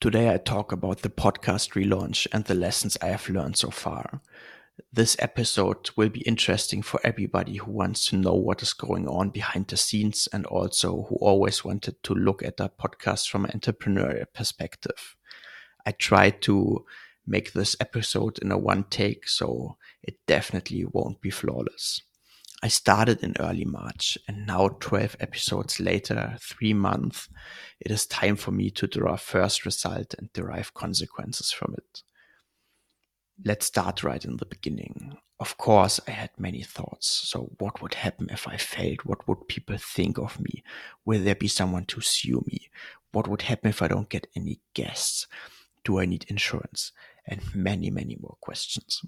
Today, I talk about the podcast relaunch and the lessons I have learned so far. This episode will be interesting for everybody who wants to know what is going on behind the scenes and also who always wanted to look at a podcast from an entrepreneurial perspective. I tried to make this episode in a one take, so it definitely won't be flawless. I started in early March and now 12 episodes later, three months, it is time for me to draw first result and derive consequences from it. Let's start right in the beginning. Of course, I had many thoughts. So what would happen if I failed? What would people think of me? Will there be someone to sue me? What would happen if I don't get any guests? Do I need insurance? And many, many more questions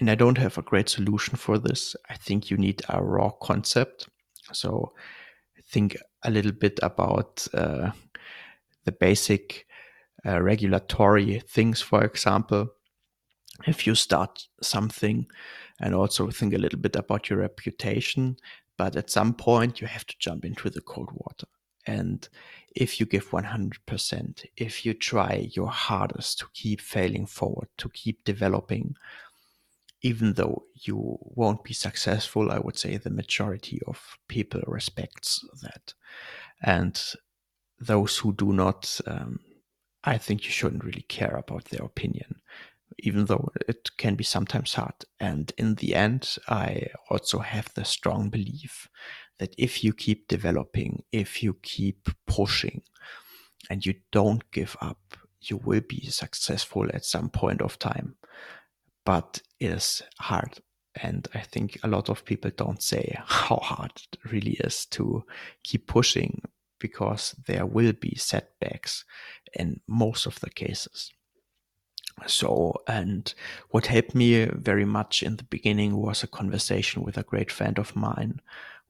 and I don't have a great solution for this. I think you need a raw concept. So think a little bit about uh, the basic uh, regulatory things, for example. If you start something, and also think a little bit about your reputation, but at some point you have to jump into the cold water. And if you give 100%, if you try your hardest to keep failing forward, to keep developing, even though you won't be successful, I would say the majority of people respects that. And those who do not, um, I think you shouldn't really care about their opinion, even though it can be sometimes hard. And in the end, I also have the strong belief that if you keep developing, if you keep pushing, and you don't give up, you will be successful at some point of time but it is hard. And I think a lot of people don't say how hard it really is to keep pushing because there will be setbacks in most of the cases. So, and what helped me very much in the beginning was a conversation with a great friend of mine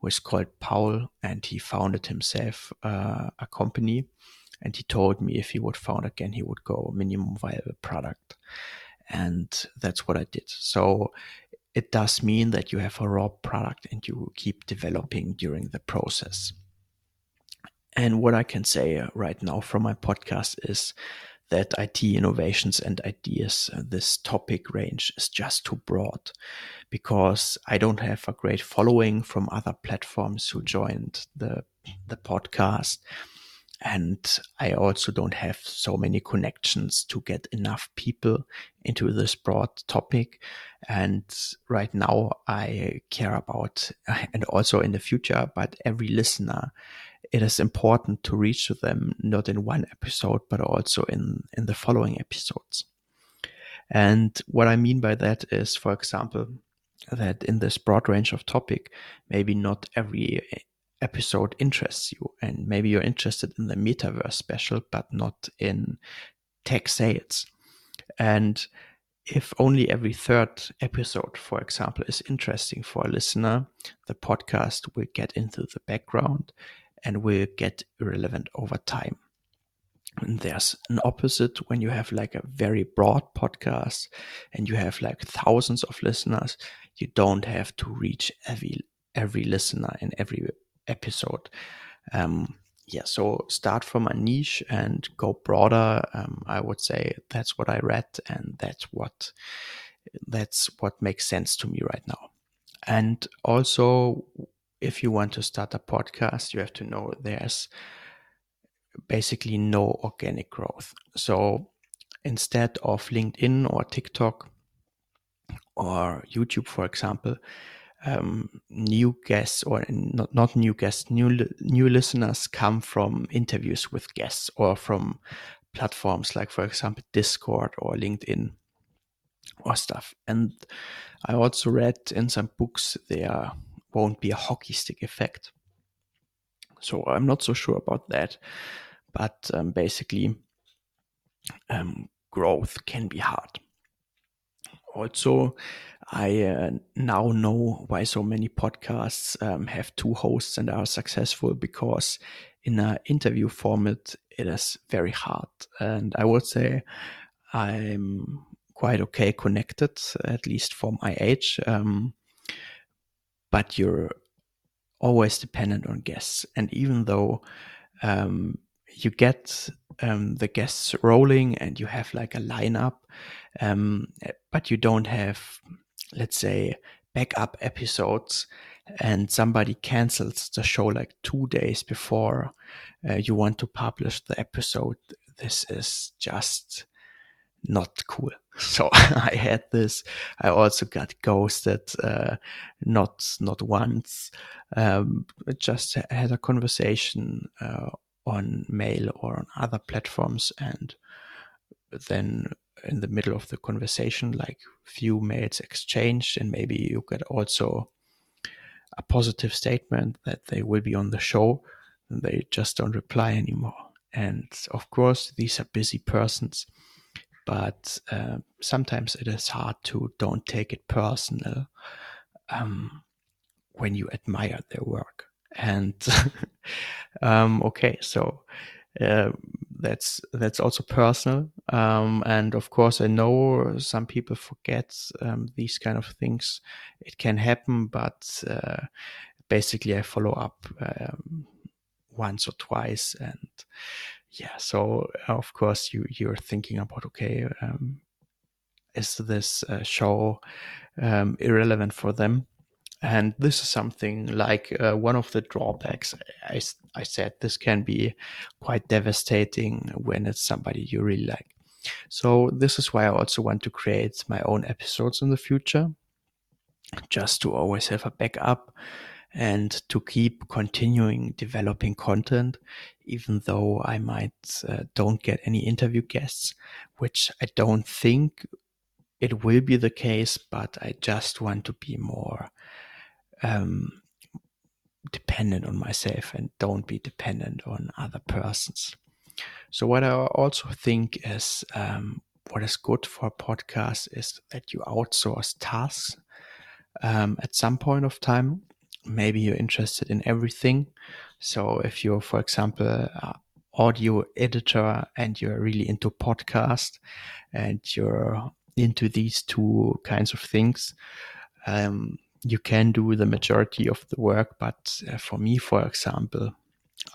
who is called Paul, and he founded himself uh, a company. And he told me if he would found again, he would go minimum viable product. And that's what I did. So it does mean that you have a raw product and you keep developing during the process. And what I can say right now from my podcast is that IT innovations and ideas, uh, this topic range is just too broad because I don't have a great following from other platforms who joined the, the podcast. And I also don't have so many connections to get enough people into this broad topic. And right now I care about, and also in the future, but every listener, it is important to reach to them, not in one episode, but also in, in the following episodes. And what I mean by that is, for example, that in this broad range of topic, maybe not every episode interests you and maybe you're interested in the metaverse special but not in tech sales. And if only every third episode for example is interesting for a listener the podcast will get into the background and will get irrelevant over time. And there's an opposite. When you have like a very broad podcast and you have like thousands of listeners you don't have to reach every every listener in every episode. Um, yeah, so start from a niche and go broader. Um, I would say that's what I read, and that's what that's what makes sense to me right now. And also, if you want to start a podcast, you have to know there's basically no organic growth. So instead of LinkedIn or TikTok or YouTube, for example, um, new guests or not not new guests, new new listeners come from interviews with guests or from platforms like, for example, Discord or LinkedIn or stuff. And I also read in some books there won't be a hockey stick effect. So I'm not so sure about that, but um, basically, um, growth can be hard. Also, I uh, now know why so many podcasts um, have two hosts and are successful because in an interview format, it is very hard. And I would say I'm quite okay connected, at least for my age. Um, but you're always dependent on guests. And even though um, you get um, the guests rolling and you have like a lineup, um, but you don't have, let's say, backup episodes and somebody cancels the show like two days before uh, you want to publish the episode, this is just not cool. So I had this. I also got ghosted, uh, not not once. Um, just had a conversation uh, on mail or on other platforms, and then in the middle of the conversation, like few mails exchanged, and maybe you get also a positive statement that they will be on the show. And they just don't reply anymore. And of course, these are busy persons but uh, sometimes it is hard to don't take it personal um, when you admire their work. And um, okay, so uh, that's that's also personal. Um, and of course, I know some people forget um, these kind of things. It can happen, but uh, basically, I follow up um, once or twice, and yeah so of course you you're thinking about okay um, is this uh, show um, irrelevant for them and this is something like uh, one of the drawbacks I, I said this can be quite devastating when it's somebody you really like. So this is why i also want to create my own episodes in the future just to always have a backup and to keep continuing developing content, even though I might uh, don't get any interview guests, which I don't think it will be the case, but I just want to be more um, dependent on myself and don't be dependent on other persons. So what I also think is um, what is good for a podcast is that you outsource tasks um, at some point of time maybe you're interested in everything. So if you're, for example, audio editor and you're really into podcast and you're into these two kinds of things, um, you can do the majority of the work. But uh, for me, for example,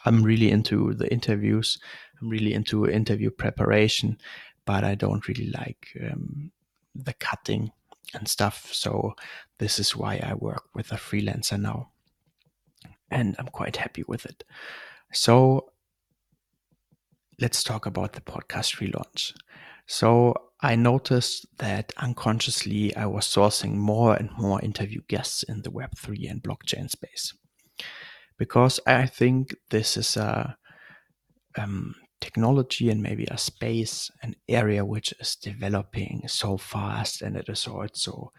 I'm really into the interviews. I'm really into interview preparation, but I don't really like um, the cutting and stuff. So this is why I work with a freelancer now. And I'm quite happy with it. So let's talk about the podcast relaunch. So I noticed that unconsciously I was sourcing more and more interview guests in the Web3 and blockchain space. Because I think this is a um, technology and maybe a space, an area which is developing so fast and it is also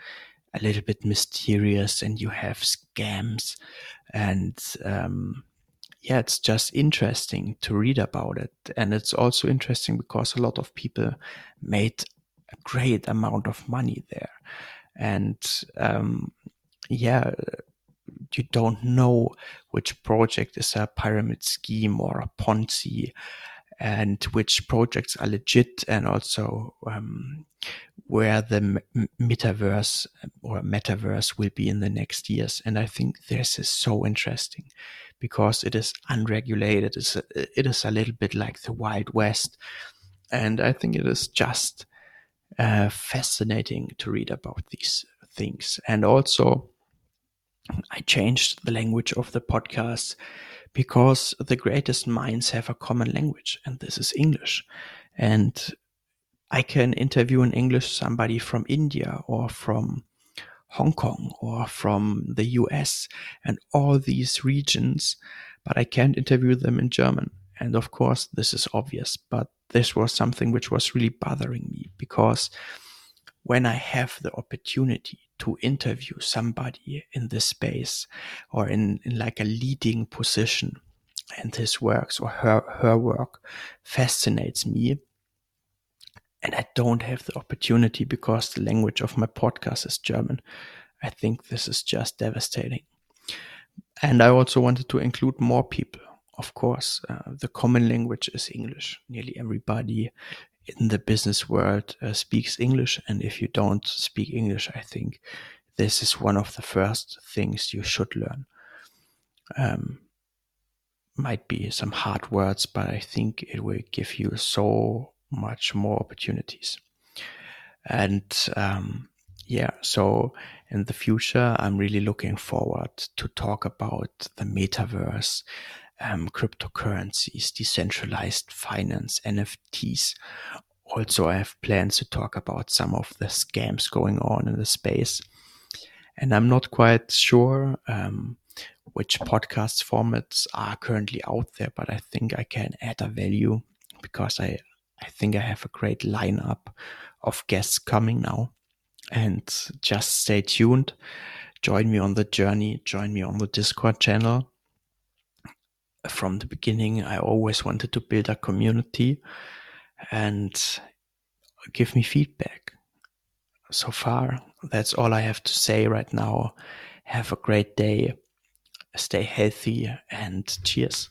a little bit mysterious and you have scams and um, yeah it's just interesting to read about it. And it's also interesting because a lot of people made a great amount of money there. And um, yeah you don't know which project is a pyramid scheme or a ponzi and which projects are legit and also um, where the metaverse or metaverse will be in the next years. And I think this is so interesting because it is unregulated. It's a, it is a little bit like the Wild West. And I think it is just uh, fascinating to read about these things. And also, I changed the language of the podcast because the greatest minds have a common language, and this is English. And I can interview in English somebody from India or from Hong Kong or from the US and all these regions, but I can't interview them in German. And of course, this is obvious, but this was something which was really bothering me because when I have the opportunity to interview somebody in this space or in, in like a leading position and his works or her, her work fascinates me. And I don't have the opportunity because the language of my podcast is German. I think this is just devastating. And I also wanted to include more people. Of course, uh, the common language is English. Nearly everybody in the business world uh, speaks English. And if you don't speak English, I think this is one of the first things you should learn. Um, might be some hard words, but I think it will give you so much more opportunities. And um, yeah, so in the future, I'm really looking forward to talk about the metaverse, um, cryptocurrencies, decentralized finance, NFTs. Also, I have plans to talk about some of the scams going on in the space. And I'm not quite sure um, which podcast formats are currently out there, but I think I can add a value because I, I think I have a great lineup of guests coming now. And just stay tuned. Join me on the journey. Join me on the Discord channel. From the beginning, I always wanted to build a community and give me feedback. So far, that's all I have to say right now. Have a great day. Stay healthy and cheers.